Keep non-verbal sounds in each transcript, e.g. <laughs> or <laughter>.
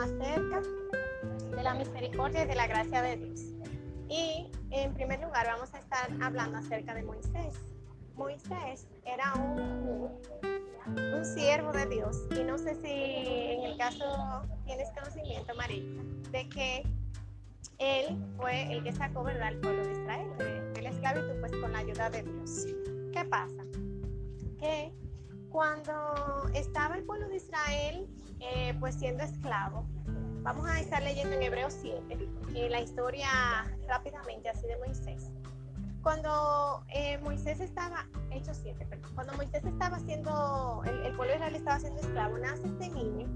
acerca de la misericordia y de la gracia de Dios. Y en primer lugar vamos a estar hablando acerca de Moisés. Moisés era un, un siervo de Dios y no sé si en el caso tienes conocimiento, María, de que él fue el que sacó ¿verdad? al pueblo de Israel de, de la esclavitud pues con la ayuda de Dios. ¿Qué pasa? Que cuando estaba el pueblo de Israel eh, pues siendo esclavo, vamos a estar leyendo en Hebreos 7 eh, la historia rápidamente así de Moisés. Cuando eh, Moisés estaba, hecho 7, perdón, cuando Moisés estaba haciendo, el, el, pueblo de Israel estaba siendo esclavo, nace este niño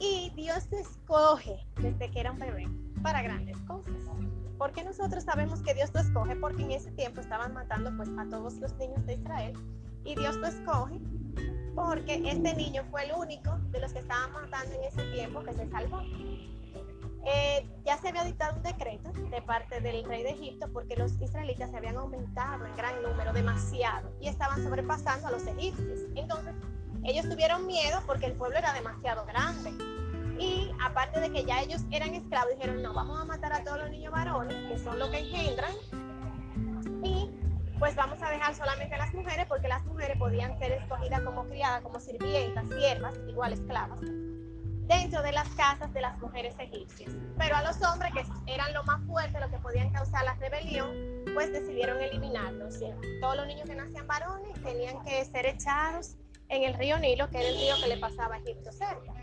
y Dios te escoge desde que era un bebé para grandes cosas. ¿Por qué nosotros sabemos que Dios te escoge? Porque en ese tiempo estaban matando pues a todos los niños de Israel y Dios lo escoge porque este niño fue el único de los que estaban matando en ese tiempo que se salvó. Eh, ya se había dictado un decreto de parte del rey de Egipto porque los israelitas se habían aumentado en gran número, demasiado, y estaban sobrepasando a los egipcios. Entonces, ellos tuvieron miedo porque el pueblo era demasiado grande. Y aparte de que ya ellos eran esclavos, dijeron, no, vamos a matar a todos los niños varones, que son los que engendran, pues vamos a dejar solamente a las mujeres porque las mujeres podían ser escogidas como criadas, como sirvientas, siervas, igual esclavas, dentro de las casas de las mujeres egipcias. Pero a los hombres, que eran lo más fuerte, lo que podían causar la rebelión, pues decidieron eliminarlos. Todos los niños que nacían varones tenían que ser echados en el río Nilo, que era el río que le pasaba a Egipto cerca.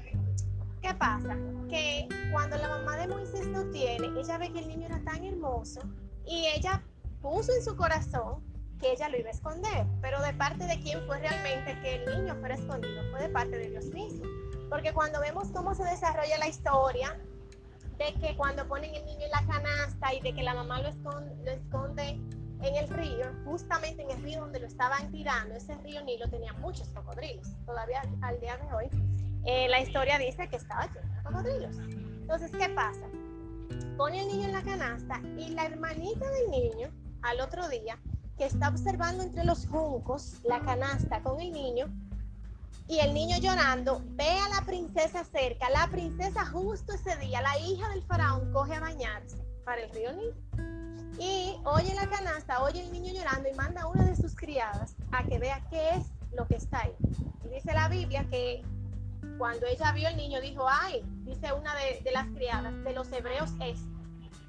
¿Qué pasa? Que cuando la mamá de Moisés lo tiene, ella ve que el niño era tan hermoso y ella puso en su corazón que ella lo iba a esconder, pero de parte de quién fue realmente que el niño fuera escondido, fue de parte de Dios mismo. Porque cuando vemos cómo se desarrolla la historia, de que cuando ponen el niño en la canasta y de que la mamá lo esconde, lo esconde en el río, justamente en el río donde lo estaban tirando, ese río Nilo tenía muchos cocodrilos. Todavía al día de hoy, eh, la historia dice que estaba lleno de cocodrilos. Entonces, ¿qué pasa? Pone el niño en la canasta y la hermanita del niño, al otro día, que está observando entre los juncos la canasta con el niño y el niño llorando, ve a la princesa cerca. La princesa justo ese día, la hija del faraón, coge a bañarse para el río Nilo. Y oye la canasta, oye el niño llorando y manda a una de sus criadas a que vea qué es lo que está ahí. Y dice la Biblia que cuando ella vio el niño dijo, ay, dice una de, de las criadas, de los hebreos es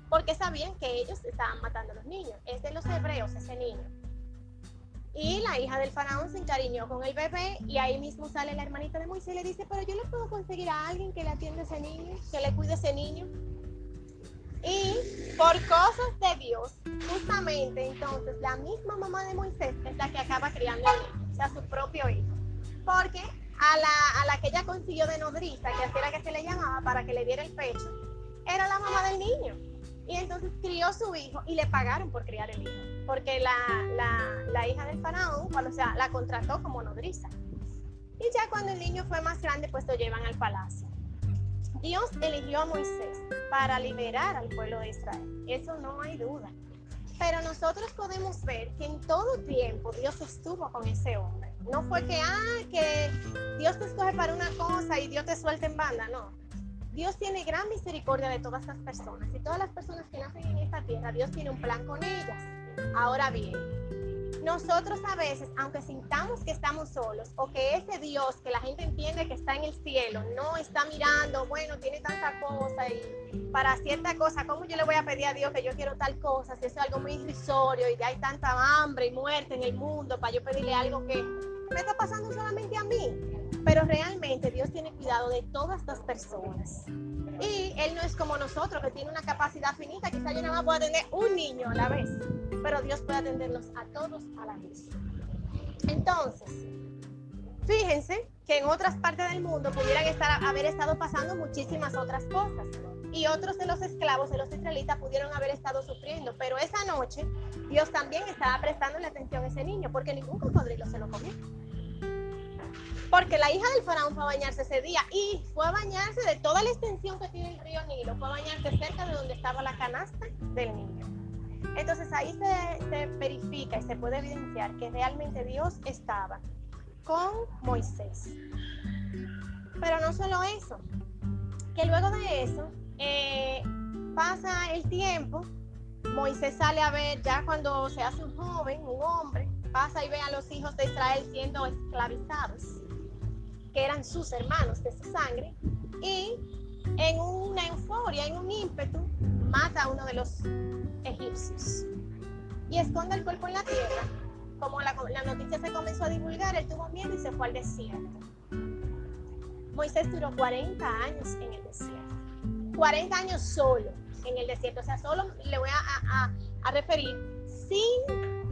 porque sabían que ellos estaban matando a los niños. Es de los hebreos ese niño. Y la hija del faraón se encariñó con el bebé y ahí mismo sale la hermanita de Moisés y le dice, pero yo le puedo conseguir a alguien que le atienda a ese niño, que le cuide a ese niño. Y por cosas de Dios, justamente entonces la misma mamá de Moisés es la que acaba criando al niño, o sea, su propio hijo. Porque a la, a la que ella consiguió de nodriza, que así era que se le llamaba para que le diera el pecho, era la mamá del niño. Y entonces crió su hijo y le pagaron por criar el hijo, porque la, la, la hija del faraón, o sea, la contrató como nodriza. Y ya cuando el niño fue más grande, pues lo llevan al palacio. Dios eligió a Moisés para liberar al pueblo de Israel. Eso no hay duda. Pero nosotros podemos ver que en todo tiempo Dios estuvo con ese hombre. No fue que, ah, que Dios te escoge para una cosa y Dios te suelta en banda, no. Dios tiene gran misericordia de todas las personas y todas las personas que nacen en esta tierra, Dios tiene un plan con ellas. Ahora bien, nosotros a veces, aunque sintamos que estamos solos o que ese Dios que la gente entiende que está en el cielo, no está mirando, bueno, tiene tanta cosa y para cierta cosa, ¿cómo yo le voy a pedir a Dios que yo quiero tal cosa? Si eso es algo muy irrisorio y hay tanta hambre y muerte en el mundo para yo pedirle algo que me está pasando solamente a mí. Pero realmente Dios tiene cuidado de todas las personas. Y Él no es como nosotros, que tiene una capacidad finita. Quizá yo nada más pueda atender un niño a la vez, pero Dios puede atenderlos a todos a la vez. Entonces, fíjense que en otras partes del mundo pudieran estar, haber estado pasando muchísimas otras cosas. Y otros de los esclavos de los israelitas pudieron haber estado sufriendo. Pero esa noche Dios también estaba prestando la atención a ese niño, porque ningún cocodrilo se lo comió. Porque la hija del faraón fue a bañarse ese día y fue a bañarse de toda la extensión que tiene el río Nilo, fue a bañarse cerca de donde estaba la canasta del niño. Entonces ahí se, verifica y se puede evidenciar que realmente Dios estaba con Moisés. Pero no solo eso, que luego de eso eh, pasa el tiempo, Moisés sale a ver ya cuando se hace un joven, un hombre, pasa y ve a los hijos de Israel siendo esclavizados, eran sus hermanos de su sangre, y en una euforia, en un ímpetu, mata a uno de los egipcios y esconde el cuerpo en la tierra. Como la, noticia se comenzó a divulgar, él tuvo miedo y se fue al desierto. Moisés duró 40 años en el desierto. 40 años solo en el desierto. O sea, solo le voy a, referir sin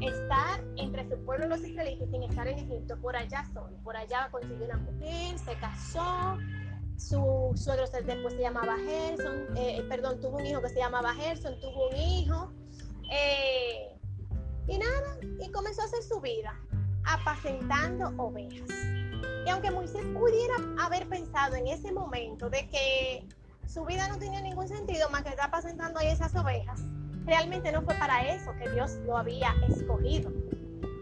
su pueblo los israelitas, sin estar en Egipto, por allá solo. Por allá consiguió una mujer, se casó, su suegro después se llamaba Gerson, eh, perdón, tuvo un hijo que se llamaba Gerson, tuvo un hijo, eh, y nada, y comenzó a hacer su vida, apacentando ovejas. Y aunque Moisés pudiera haber pensado en ese momento de que su vida no tenía ningún sentido más que estar apacentando ahí esas ovejas, realmente no fue para eso que Dios lo había escogido.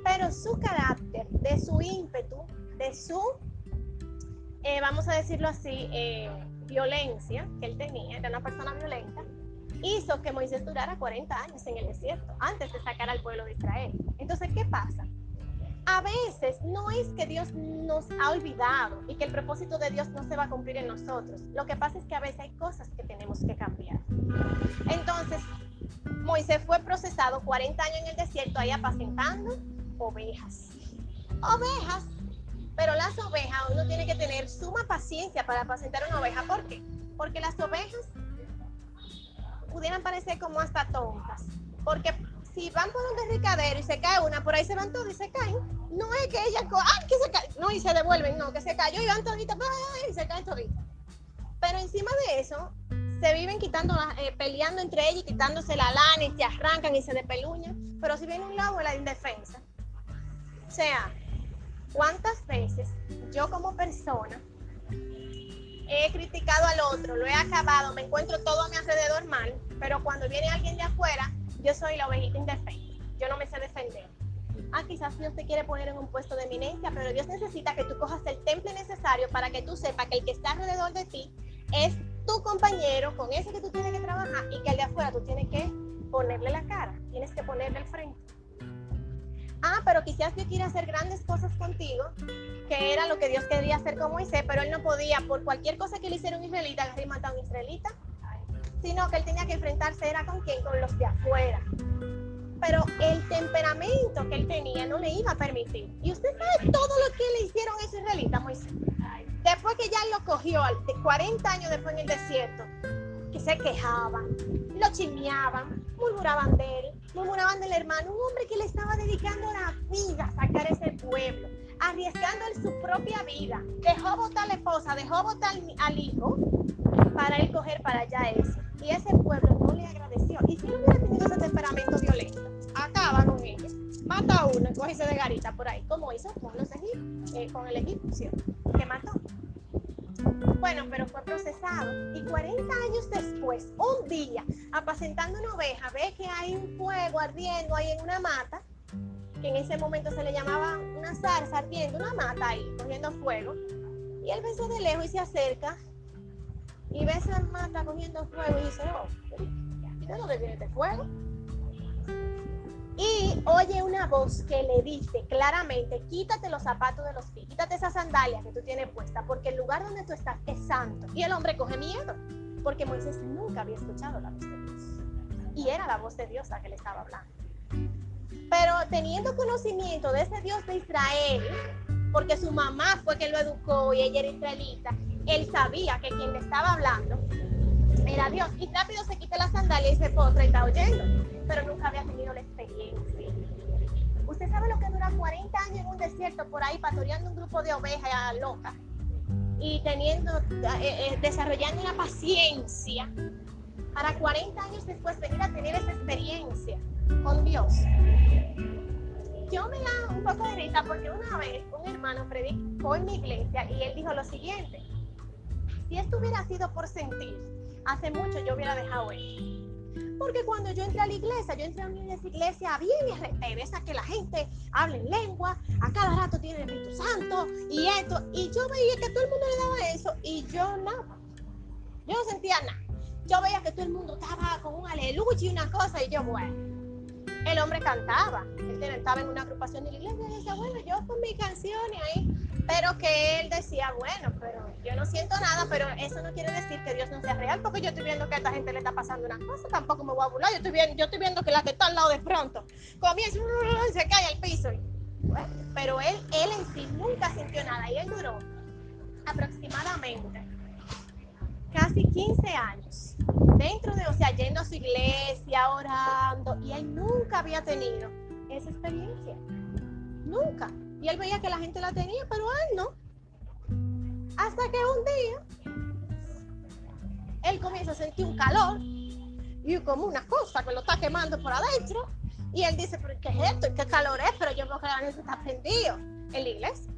Pero su carácter, de su ímpetu, de su eh, vamos a decirlo así, eh, violencia que él tenía, era una persona violenta, hizo que Moisés durara 40 años en el desierto antes de sacar al pueblo de Israel. Entonces, ¿qué pasa? A veces no es que Dios nos ha olvidado y que el propósito de Dios no se va a cumplir en nosotros. Lo que pasa es que a veces hay cosas que tenemos que cambiar. Entonces, Moisés fue procesado 40 años en el desierto ahí apacentando ovejas. Ovejas pero las ovejas, uno tiene que tener suma paciencia para apacentar una oveja. ¿Por qué? Porque las ovejas pudieran parecer como hasta tontas. Porque si van por un derricadero y se cae una, por ahí se van todas y se caen. No es que ella, ¡ay, que se cae! No, y se devuelven, no, que se cayó y van toditas, y se caen toditas. Pero encima de eso, se viven quitando, eh, peleando entre ellas y quitándose la lana y se arrancan y se despeluñan. Pero si viene un lobo, la indefensa. O sea, ¿Cuántas veces yo como persona he criticado al otro, lo he acabado, me encuentro todo a mi alrededor mal, pero cuando viene alguien de afuera, yo soy la ovejita indefensa, yo no me sé defender. Ah, quizás Dios te quiere poner en un puesto de eminencia, pero Dios necesita que tú cojas el temple necesario para que tú sepas que el que está alrededor de ti es tu compañero, con ese que tú tienes que trabajar y que al de afuera tú tienes que ponerle la cara, tienes que ponerle el frente ah, pero quizás Dios quiere hacer grandes cosas contigo, que era lo que Dios quería hacer con Moisés, pero él no podía, por cualquier cosa que le hiciera un israelita, agarrar y matar a un israelita, sino que él tenía que enfrentarse, era con quién, con los de afuera. Pero el temperamento que él tenía no le iba a permitir. Y usted sabe todo lo que le hicieron a ese israelita, Moisés. Después que ya lo cogió, de 40 años después en el desierto, que se quejaban, lo chismeaban, murmuraban de él, murmuraban del hermano, un hombre que le estaba dedicando la vida a sacar ese pueblo, arriesgando su propia vida. Dejó votar la esposa, dejó votar al hijo para él coger para allá eso. Y ese pueblo no le agradeció. Y si no hubiera tenido ese temperamento violento, acaba con ellos. Mata a uno y coge de garita por ahí, como hizo con, los eh, con el egipcio, que mató. Bueno, pero fue procesado. Y 40 años después, un día, apacentando una oveja, ve que hay un fuego ardiendo ahí en una mata, que en ese momento se le llamaba una zarza ardiendo, una mata ahí, cogiendo fuego. Y él ve de lejos y se acerca y ve esa mata cogiendo fuego y dice, oh, ¿de dónde viene este fuego? Y oye una voz que le dice claramente, quítate los zapatos de los pies, quítate esa sandalia que tú tienes puesta, porque el lugar donde tú estás es santo. Y el hombre coge miedo, porque Moisés nunca había escuchado la voz de Dios. Y era la voz de Dios la que le estaba hablando. Pero teniendo conocimiento de ese Dios de Israel, porque su mamá fue quien lo educó y ella era israelita, él sabía que quien le estaba hablando era Dios. Y rápido se quita la sandalia y se postra y está oyendo pero nunca había tenido la experiencia. Usted sabe lo que dura 40 años en un desierto por ahí pastoreando un grupo de ovejas locas y teniendo, eh, eh, desarrollando una paciencia para 40 años después venir a tener esa experiencia con Dios. Yo me da un poco de risa porque una vez un hermano predicó en mi iglesia y él dijo lo siguiente, si esto hubiera sido por sentir, hace mucho yo hubiera dejado él porque cuando yo entré a la iglesia, yo entré a una iglesia bien y esa que la gente habla en lengua, a cada rato tiene el Espíritu Santo y esto. Y yo veía que todo el mundo le daba eso y yo nada. Yo no sentía nada. Yo veía que todo el mundo estaba con un aleluya y una cosa, y yo, bueno. El hombre cantaba, él estaba en una agrupación de la iglesia y decía, bueno, yo con mi canción y ahí, pero que él decía, bueno, pero yo no siento nada, pero eso no quiere decir que Dios no sea real, porque yo estoy viendo que a esta gente le está pasando una cosa, tampoco me voy a burlar, yo estoy viendo, yo estoy viendo que la que está al lado de pronto comienza y se cae al piso. pero él, él en sí nunca sintió nada y él duró aproximadamente casi 15 años dentro de, o sea, yendo a su iglesia, orando, y él nunca había tenido esa experiencia. Nunca. Y él veía que la gente la tenía, pero él no. Hasta que un día él comienza a sentir un calor y como una cosa que lo está quemando por adentro. Y él dice, ¿pero qué es esto? ¿Qué calor es? Pero yo veo que la gente está prendido en la iglesia.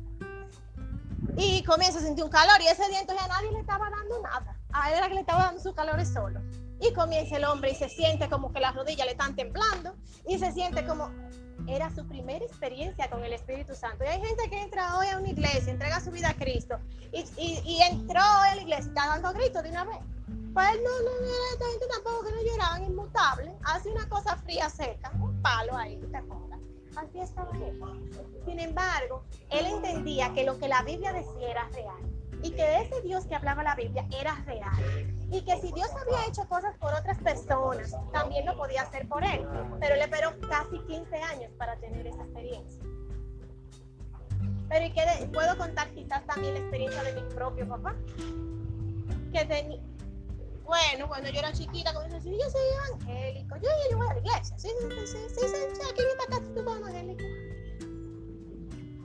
Y comienza a sentir un calor y ese día entonces a nadie le estaba dando nada. A él era que le estaba dando su calor solo. Y comienza el hombre y se siente como que las rodillas le están temblando y se siente como era su primera experiencia con el Espíritu Santo. Y hay gente que entra hoy a una iglesia, entrega su vida a Cristo y, y, entró a la iglesia y está dando gritos de una vez. Pues no, no, no, esta gente tampoco que no lloraban, inmutables. Hace una cosa fría, seca, un palo ahí, te pongas. Así estaba él. Sin embargo, él entendía que lo que la Biblia decía era real y que ese Dios que hablaba la Biblia era real y que si Dios había hecho cosas por otras personas, también lo podía hacer por él. Pero le esperó casi 15 años para tener esa experiencia. Pero y que puedo contar quizás también la experiencia de mi propio papá. Que tenía, bueno, cuando yo era chiquita, como yo soy evangélico, yo, yo, voy a la iglesia, sí, sí, sí, sí, sí, sí aquí en esta casa tú evangélico.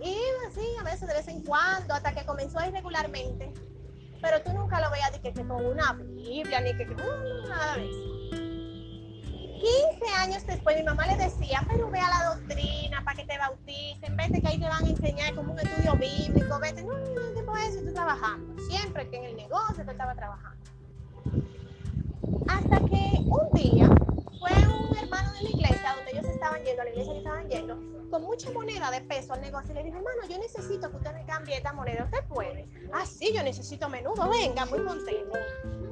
Iba así, a veces de vez en cuando, hasta que comenzó a ir regularmente pero tú nunca lo veías que, que con una Biblia, ni que, que nada de eso. 15 años después mi mamá le decía, pero ve a la doctrina para que te bauticen, vete que ahí te van a enseñar como un estudio bíblico, vete, no, no, no te puedes estoy trabajando, siempre que en el negocio te estaba trabajando. Hasta que un día yendo, a la iglesia que estaban yendo, con mucha moneda de peso al negocio y le dije, hermano, yo necesito que usted me cambie esta moneda. ¿Usted puede? Ah, sí, yo necesito menudo. Venga, muy contento.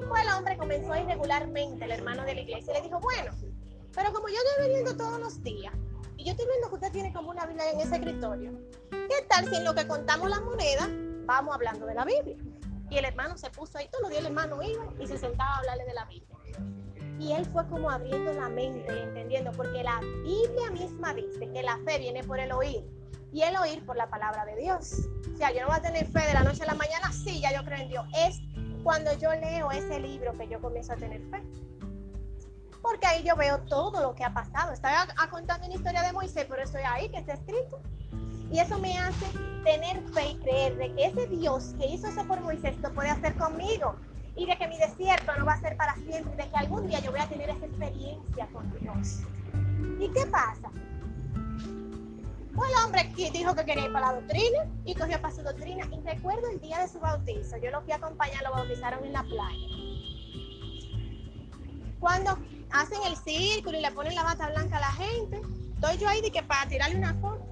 Pues el hombre comenzó a ir regularmente, el hermano de la iglesia, y le dijo, bueno, pero como yo estoy viniendo todos los días, y yo estoy viendo que usted tiene como una Biblia en ese escritorio, ¿qué tal si en lo que contamos la moneda vamos hablando de la Biblia? Y el hermano se puso ahí, todos los días el hermano iba y se sentaba a hablarle de la Biblia. Y él fue como abriendo la mente entendiendo, porque la Biblia misma dice que la fe viene por el oír y el oír por la palabra de Dios. O sea, yo no voy a tener fe de la noche a la mañana, sí, ya yo creo en Dios. Es cuando yo leo ese libro que yo comienzo a tener fe. Porque ahí yo veo todo lo que ha pasado. Estaba contando una historia de Moisés, pero estoy ahí que está escrito. Y eso me hace tener fe y creer de que ese Dios que hizo eso por Moisés lo puede hacer conmigo y de que mi desierto no va a ser para siempre, de que algún día yo voy a tener esa experiencia con Dios. ¿Y qué pasa? Pues el hombre dijo que quería ir para la doctrina y cogió para su doctrina. Y recuerdo el día de su bautizo, yo lo fui a acompañar, lo bautizaron en la playa. Cuando hacen el círculo y le ponen la bata blanca a la gente, estoy yo ahí de que para tirarle una foto.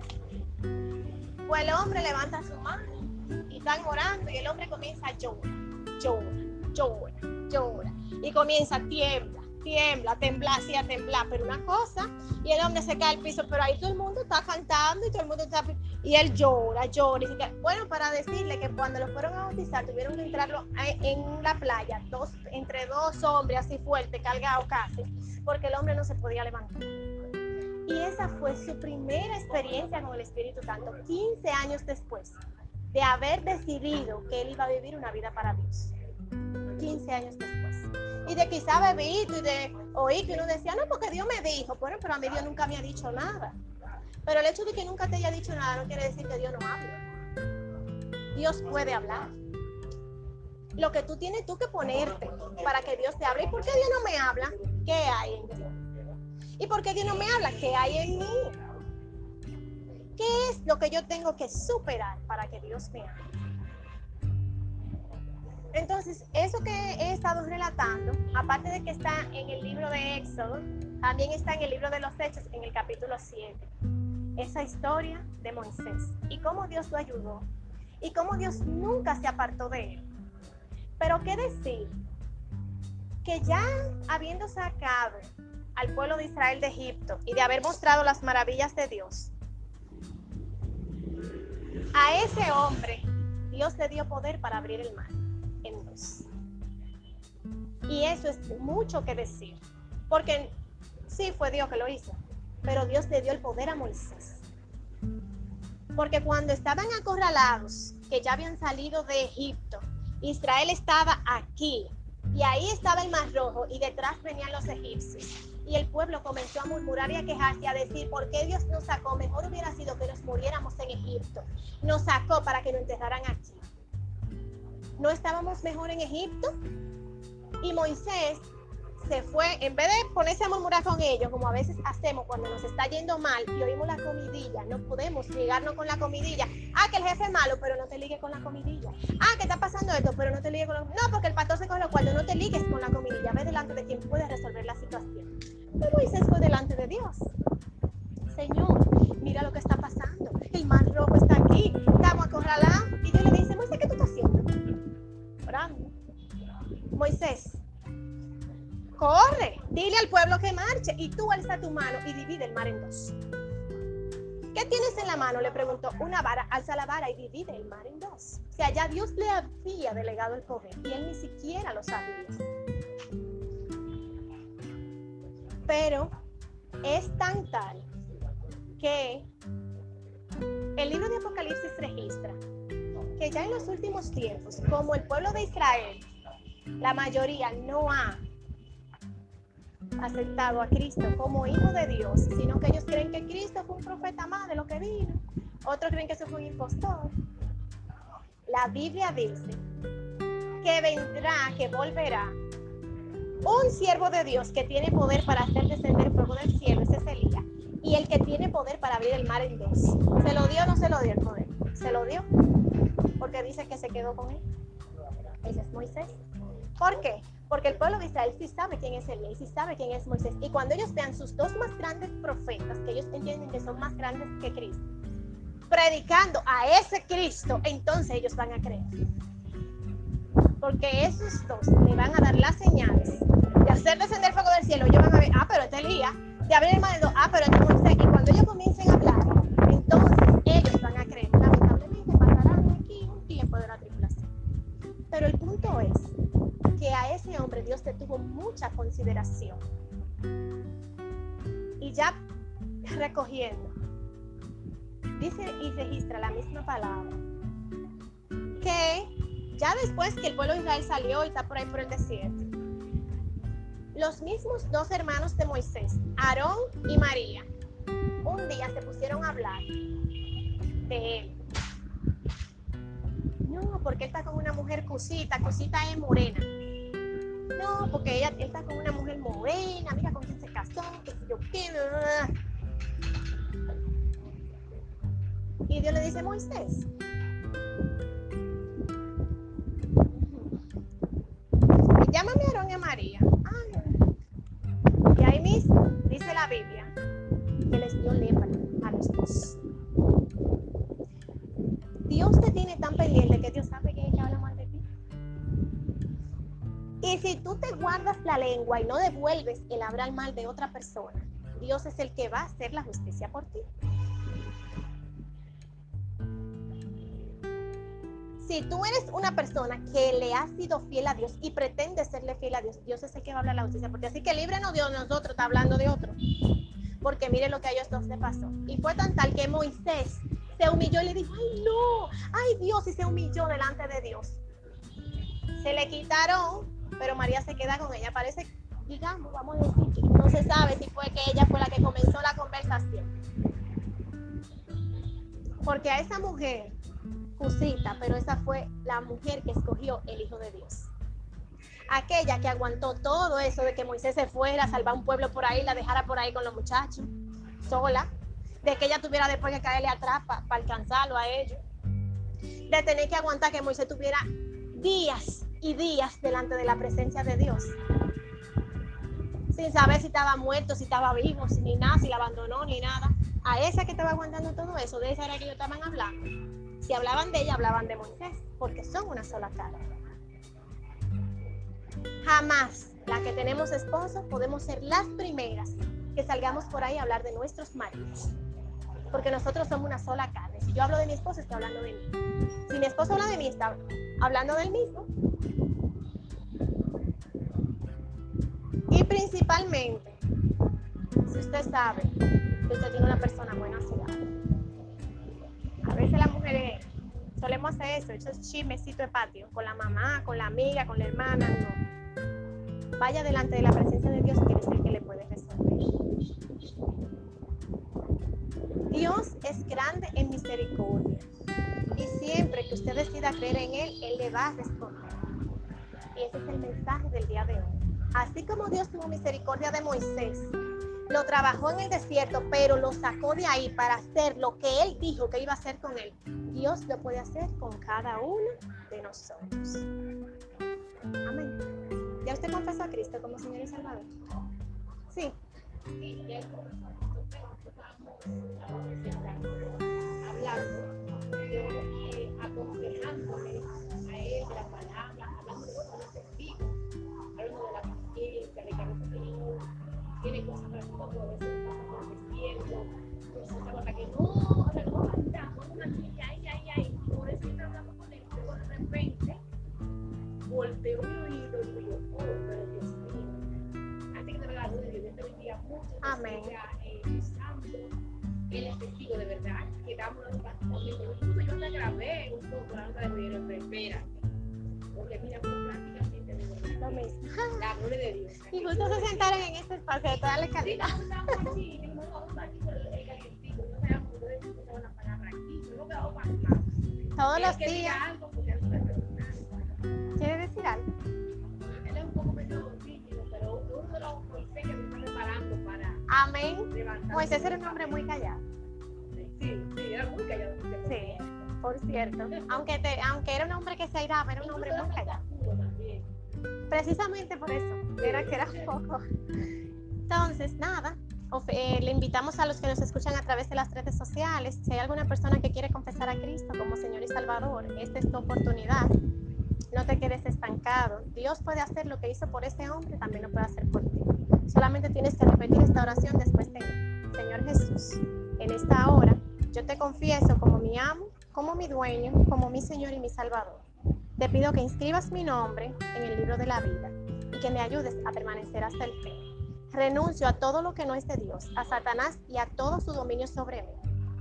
Pues el hombre levanta su mano y están orando y el hombre comienza a llorar, llorar llora, llora. Y comienza, tiembla, tiembla, tembla, así a temblar, pero una cosa, y el hombre se cae al piso, pero ahí todo el mundo está cantando y todo el mundo está, y él llora, llora. Y bueno, para decirle que cuando lo fueron a bautizar, tuvieron que entrarlo en la playa, dos, entre dos hombres así fuertes, cargados casi, porque el hombre no se podía levantar. Y esa fue su primera experiencia con el Espíritu Santo, 15 años después de haber decidido que él iba a vivir una vida para Dios. 15 años después. Y de quizá bebito y de oír que uno decía, no, porque Dios me dijo, bueno, pero a mí Dios nunca me ha dicho nada. Pero el hecho de que nunca te haya dicho nada no quiere decir que Dios no habla. Dios puede hablar. Lo que tú tienes tú que ponerte para que Dios te hable. ¿Y por qué Dios no me habla? ¿Qué hay en ti? ¿Y por qué Dios no me habla? ¿Qué hay en mí? ¿Qué es lo que yo tengo que superar para que Dios me hable? Entonces, eso que he estado relatando, aparte de que está en el libro de Éxodo, también está en el libro de los Hechos, en el capítulo 7. Esa historia de Moisés y cómo Dios lo ayudó y cómo Dios nunca se apartó de él. Pero qué decir que ya habiendo sacado al pueblo de Israel de Egipto y de haber mostrado las maravillas de Dios, a ese hombre Dios le dio poder para abrir el mar Y eso es mucho que decir, porque sí fue Dios que lo hizo, pero Dios le dio el poder a Moisés. Porque cuando estaban acorralados, que ya habían salido de Egipto, Israel estaba aquí y ahí estaba el mar rojo y detrás venían los egipcios. Y el pueblo comenzó a murmurar y a quejarse, a decir, ¿por qué Dios nos sacó? Mejor hubiera sido que nos muriéramos en Egipto. Nos sacó para que nos enterraran aquí. ¿No estábamos mejor en Egipto? Y Moisés se fue, en vez de ponerse a murmurar con ellos, como a veces hacemos cuando nos está yendo mal y oímos la comidilla, no podemos ligarnos con la comidilla. Ah, que el jefe es malo, pero no te ligues con la comidilla. Ah, que está pasando esto, pero no te ligues con la No, porque el pastor se coge lo cual no te ligues con la comidilla. Ve delante de quien puede resolver la situación. Pero Moisés fue delante de Dios. Señor, mira lo que está pasando. El mar rojo está aquí. Estamos acorralados. Moisés, corre, dile al pueblo que marche y tú alza tu mano y divide el mar en dos. ¿Qué tienes en la mano? Le preguntó. Una vara, alza la vara y divide el mar en dos. Sea, ya Dios le había delegado el poder y él ni siquiera lo sabía. Pero es tan tal que el libro de Apocalipsis registra que ya en los últimos tiempos, como el pueblo de Israel, la mayoría no ha aceptado a Cristo como hijo de Dios, sino que ellos creen que Cristo fue un profeta más de lo que vino. Otros creen que eso fue un impostor. La Biblia dice que vendrá, que volverá un siervo de Dios que tiene poder para hacer descender fuego del cielo, ese es Elías. Y el que tiene poder para abrir el mar en dos. ¿Se lo dio o no se lo dio el poder? Se lo dio. Porque dice que se quedó con él. Ese es Moisés. ¿Por qué? Porque el pueblo de Israel sí sabe quién es Elías, sí sabe quién es Moisés. Y cuando ellos vean sus dos más grandes profetas, que ellos entienden que son más grandes que Cristo, predicando a ese Cristo, entonces ellos van a creer. Porque esos dos le van a dar las señales de hacer descender fuego del cielo. Ellos van a ver, ah, pero este Elías, de abrir el mar, ah, pero este Moisés. Y cuando ellos comiencen a hablar, entonces Dios te tuvo mucha consideración. Y ya recogiendo, dice y registra la misma palabra, que ya después que el pueblo de Israel salió y está por ahí por el desierto, los mismos dos hermanos de Moisés, Aarón y María, un día se pusieron a hablar de él. No, porque él está con una mujer cosita, cosita es morena no, porque ella está con una mujer morena, mira con quién se casó, que yo qué. Y Dios le dice, Moisés, llámame a Aarón y María. y ahí mismo dice la Biblia que les dio lepra a los dos. Dios te tiene tan pendiente que Dios si tú te guardas la lengua y no devuelves el hablar mal de otra persona, Dios es el que va a hacer la justicia por ti. Si tú eres una persona que le ha sido fiel a Dios y pretende serle fiel a Dios, Dios es el que va a hablar la justicia por ti. Así que no Dios nosotros, está hablando de otro. Porque mire lo que a ellos dos le pasó. Y fue tan tal que Moisés se humilló y le dijo, ay no, ay Dios, y se humilló delante de Dios. Se le quitaron pero María se queda con ella. Parece, digamos, vamos a decir que no se sabe si fue que ella fue la que comenzó la conversación. Porque a esa mujer, Cusita, pero esa fue la mujer que escogió el Hijo de Dios. Aquella que aguantó todo eso de que Moisés se fuera a salvar un pueblo por ahí, la dejara por ahí con los muchachos, sola, de que ella tuviera después que caerle atrás para alcanzarlo a ellos, de tener que aguantar que Moisés tuviera días y días delante de la presencia de Dios. Sin saber si estaba muerto, si estaba vivo, si ni nada, si la abandonó, ni nada. A esa que estaba aguantando todo eso, de esa era que ellos estaban hablando. Si hablaban de ella, hablaban de Moisés, porque son una sola cara. Jamás las que tenemos esposo, podemos ser las primeras que salgamos por ahí a hablar de nuestros maridos. Porque nosotros somos una sola carne. Si yo hablo de mi esposo, estoy hablando de mí. Si mi esposo habla de mí, está hablando del mismo. Y principalmente, si usted sabe que usted tiene una persona buena a su lado. A veces las mujeres solemos hacer eso, esos chismecitos de patio, con la mamá, con la amiga, con la hermana, no. Vaya delante de la presencia de Dios, que es el que le puede resolver. Dios es grande en misericordia y siempre que usted decida creer en Él, Él le va a responder. Y ese es el mensaje del día de hoy. Así como Dios tuvo misericordia de Moisés, lo trabajó en el desierto, pero lo sacó de ahí para hacer lo que Él dijo que iba a hacer con Él. Dios lo puede hacer con cada uno de nosotros. Amén. ¿Ya usted confesó a Cristo como Señor y Salvador? Sí. Sí, ya hablando a él la palabra, hablando de hablando de la de de. Amén. Incluso yo grabé un de espérate. Porque mira, prácticamente. Lo mismo. La gloria de Dios. <laughs> Y justo se sentaron en este espacio de toda la calidad. Sí, Todos los días. ¿Quiere decir algo? Él es un poco medio tímido, pero uno de los que me está preparando para. Amén. Moisés era un hombre muy callado. Sí, sí, era muy callado. Sí, por cierto. Aunque, te, aunque era un hombre que se airaba, era un hombre muy callado. Precisamente por eso, era que era poco. Entonces, nada, eh, le invitamos a los que nos escuchan a través de las redes sociales. Si hay alguna persona que quiere confesar a Cristo como Señor y Salvador, esta es tu oportunidad. No te quedes estancado. Dios puede hacer lo que hizo por ese hombre, también lo puede hacer por ti. Solamente tienes que repetir esta oración después de Señor Jesús, en esta hora yo te confieso como mi amo, como mi dueño, como mi Señor y mi Salvador. Te pido que inscribas mi nombre en el libro de la vida y que me ayudes a permanecer hasta el fin. Renuncio a todo lo que no es de Dios, a Satanás y a todo su dominio sobre mí.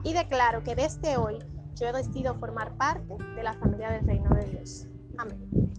Y declaro que desde hoy yo decido formar parte de la familia del reino de Dios. Amén.